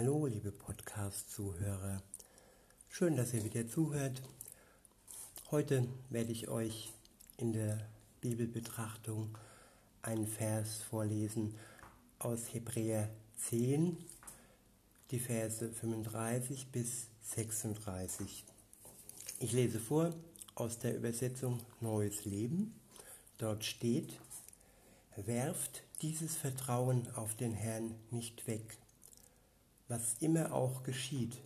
Hallo, liebe Podcast-Zuhörer. Schön, dass ihr wieder zuhört. Heute werde ich euch in der Bibelbetrachtung einen Vers vorlesen aus Hebräer 10, die Verse 35 bis 36. Ich lese vor aus der Übersetzung Neues Leben. Dort steht, werft dieses Vertrauen auf den Herrn nicht weg, was immer auch geschieht,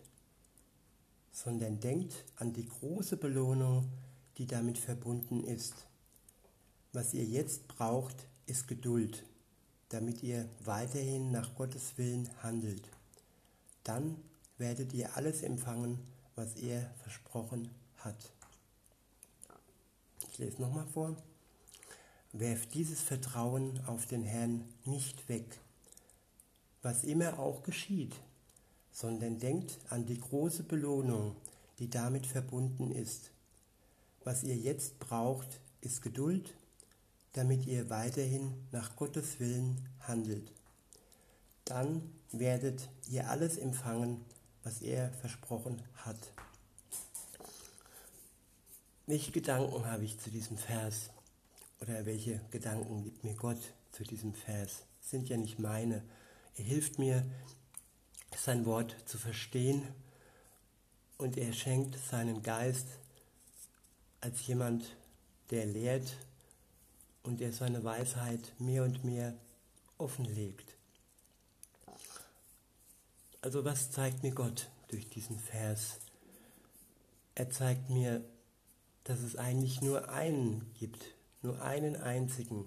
sondern denkt an die große Belohnung, die damit verbunden ist. Was ihr jetzt braucht, ist Geduld, damit ihr weiterhin nach Gottes Willen handelt. Dann werdet ihr alles empfangen, was er versprochen hat. Ich lese nochmal vor. Werft dieses Vertrauen auf den Herrn nicht weg, was immer auch geschieht, sondern denkt an die große Belohnung, die damit verbunden ist. Was ihr jetzt braucht, ist Geduld, damit ihr weiterhin nach Gottes Willen handelt. Dann werdet ihr alles empfangen, was er versprochen hat. Welche Gedanken habe ich zu diesem Vers? oder welche Gedanken gibt mir Gott zu diesem Vers? Sind ja nicht meine. Er hilft mir, sein Wort zu verstehen und er schenkt seinen Geist als jemand, der lehrt und der seine Weisheit mehr und mehr offenlegt. Also was zeigt mir Gott durch diesen Vers? Er zeigt mir, dass es eigentlich nur einen gibt, nur einen einzigen,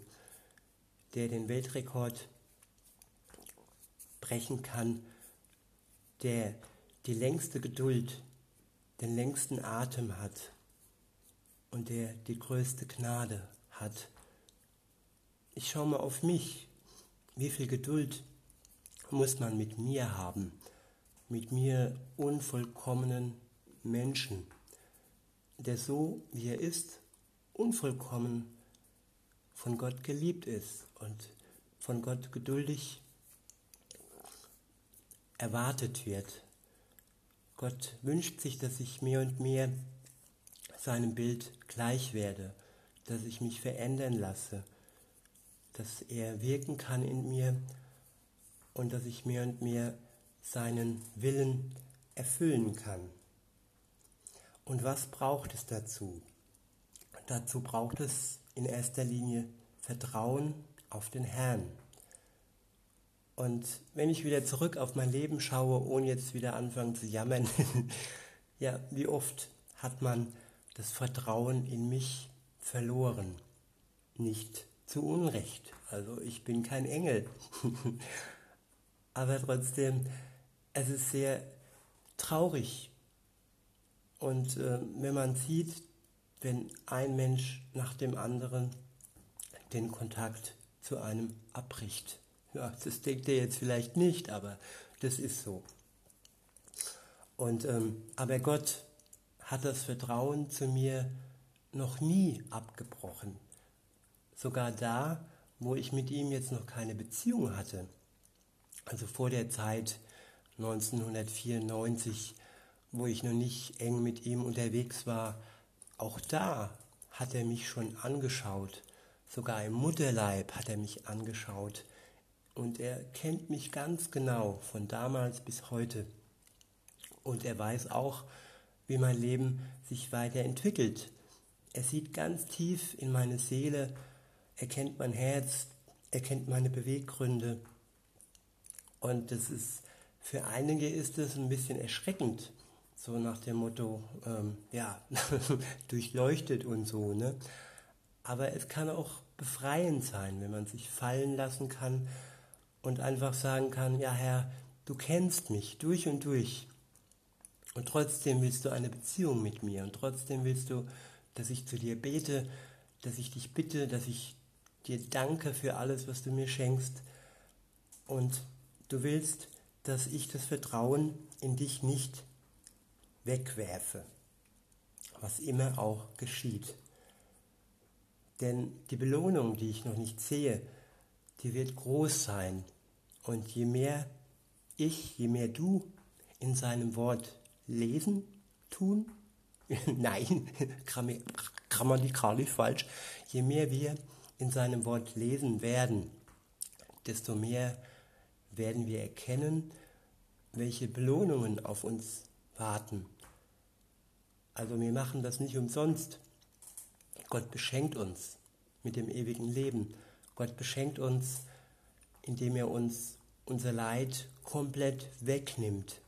der den Weltrekord brechen kann, der die längste Geduld, den längsten Atem hat und der die größte Gnade hat. Ich schaue mal auf mich. Wie viel Geduld muss man mit mir haben, mit mir unvollkommenen Menschen, der so, wie er ist, unvollkommen von Gott geliebt ist und von Gott geduldig erwartet wird. Gott wünscht sich, dass ich mehr und mehr seinem Bild gleich werde, dass ich mich verändern lasse, dass er wirken kann in mir und dass ich mehr und mehr seinen Willen erfüllen kann. Und was braucht es dazu? Dazu braucht es in erster Linie Vertrauen auf den Herrn. Und wenn ich wieder zurück auf mein Leben schaue, ohne jetzt wieder anfangen zu jammern, ja, wie oft hat man das Vertrauen in mich verloren? Nicht zu Unrecht. Also ich bin kein Engel. Aber trotzdem, es ist sehr traurig. Und äh, wenn man sieht, wenn ein Mensch nach dem anderen den Kontakt zu einem abbricht. Ja, das denkt er jetzt vielleicht nicht, aber das ist so. Und, ähm, aber Gott hat das Vertrauen zu mir noch nie abgebrochen. Sogar da, wo ich mit ihm jetzt noch keine Beziehung hatte. Also vor der Zeit 1994, wo ich noch nicht eng mit ihm unterwegs war, auch da hat er mich schon angeschaut, sogar im Mutterleib hat er mich angeschaut und er kennt mich ganz genau von damals bis heute. Und er weiß auch, wie mein Leben sich weiterentwickelt. Er sieht ganz tief in meine Seele, er kennt mein Herz, er kennt meine Beweggründe. Und das ist für einige ist es ein bisschen erschreckend, so nach dem Motto, ähm, ja, durchleuchtet und so, ne? Aber es kann auch befreiend sein, wenn man sich fallen lassen kann und einfach sagen kann, ja Herr, du kennst mich durch und durch. Und trotzdem willst du eine Beziehung mit mir und trotzdem willst du, dass ich zu dir bete, dass ich dich bitte, dass ich dir danke für alles, was du mir schenkst. Und du willst, dass ich das Vertrauen in dich nicht wegwerfe, was immer auch geschieht. Denn die Belohnung, die ich noch nicht sehe, die wird groß sein. Und je mehr ich, je mehr du in seinem Wort lesen, tun, nein, grammatikalisch falsch, je mehr wir in seinem Wort lesen werden, desto mehr werden wir erkennen, welche Belohnungen auf uns warten. Also wir machen das nicht umsonst. Gott beschenkt uns mit dem ewigen Leben. Gott beschenkt uns, indem er uns unser Leid komplett wegnimmt.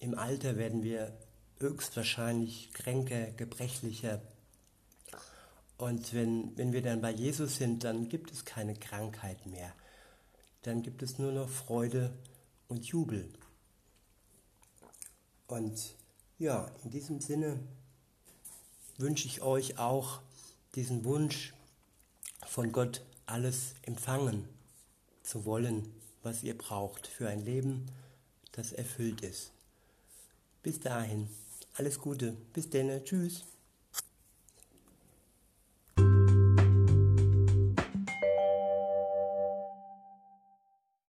Im Alter werden wir höchstwahrscheinlich kränker, gebrechlicher. Und wenn, wenn wir dann bei Jesus sind, dann gibt es keine Krankheit mehr. Dann gibt es nur noch Freude und Jubel. Und ja, in diesem Sinne wünsche ich euch auch diesen Wunsch von Gott alles empfangen zu wollen, was ihr braucht für ein Leben, das erfüllt ist. Bis dahin, alles Gute, bis dann, tschüss.